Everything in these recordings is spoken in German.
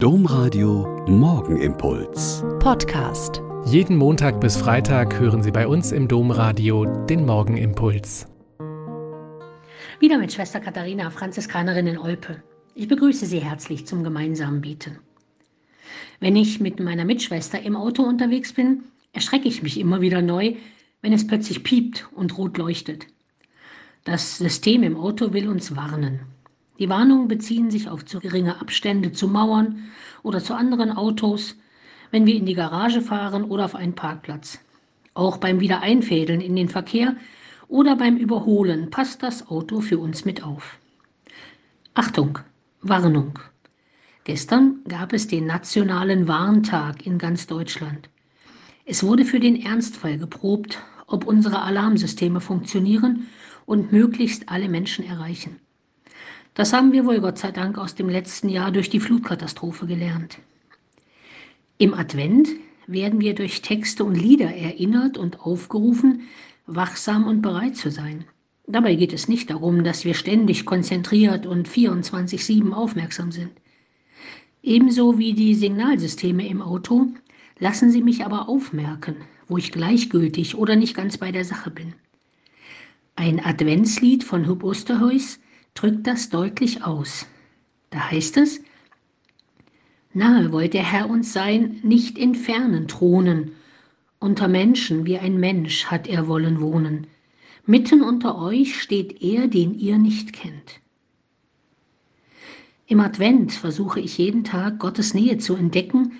Domradio Morgenimpuls. Podcast. Jeden Montag bis Freitag hören Sie bei uns im Domradio den Morgenimpuls. Wieder mit Schwester Katharina, Franziskanerin in Olpe. Ich begrüße Sie herzlich zum gemeinsamen Beten. Wenn ich mit meiner Mitschwester im Auto unterwegs bin, erschrecke ich mich immer wieder neu, wenn es plötzlich piept und rot leuchtet. Das System im Auto will uns warnen. Die Warnungen beziehen sich auf zu geringe Abstände zu Mauern oder zu anderen Autos, wenn wir in die Garage fahren oder auf einen Parkplatz. Auch beim Wiedereinfädeln in den Verkehr oder beim Überholen passt das Auto für uns mit auf. Achtung, Warnung. Gestern gab es den nationalen Warntag in ganz Deutschland. Es wurde für den Ernstfall geprobt, ob unsere Alarmsysteme funktionieren und möglichst alle Menschen erreichen. Das haben wir wohl Gott sei Dank aus dem letzten Jahr durch die Flutkatastrophe gelernt. Im Advent werden wir durch Texte und Lieder erinnert und aufgerufen, wachsam und bereit zu sein. Dabei geht es nicht darum, dass wir ständig konzentriert und 24-7 aufmerksam sind. Ebenso wie die Signalsysteme im Auto lassen sie mich aber aufmerken, wo ich gleichgültig oder nicht ganz bei der Sache bin. Ein Adventslied von Hub Osterhuis drückt das deutlich aus. Da heißt es, Nahe wollt der Herr uns sein, nicht in fernen Thronen. Unter Menschen wie ein Mensch hat er wollen wohnen. Mitten unter euch steht er, den ihr nicht kennt. Im Advent versuche ich jeden Tag Gottes Nähe zu entdecken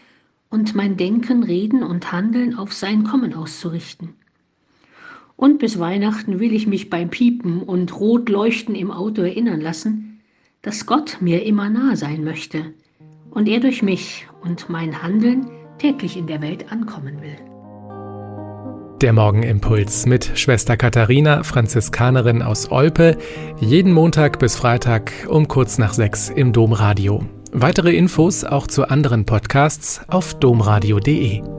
und mein Denken, Reden und Handeln auf sein Kommen auszurichten. Und bis Weihnachten will ich mich beim Piepen und Rotleuchten im Auto erinnern lassen, dass Gott mir immer nah sein möchte und er durch mich und mein Handeln täglich in der Welt ankommen will. Der Morgenimpuls mit Schwester Katharina, Franziskanerin aus Olpe, jeden Montag bis Freitag um kurz nach sechs im Domradio. Weitere Infos auch zu anderen Podcasts auf domradio.de.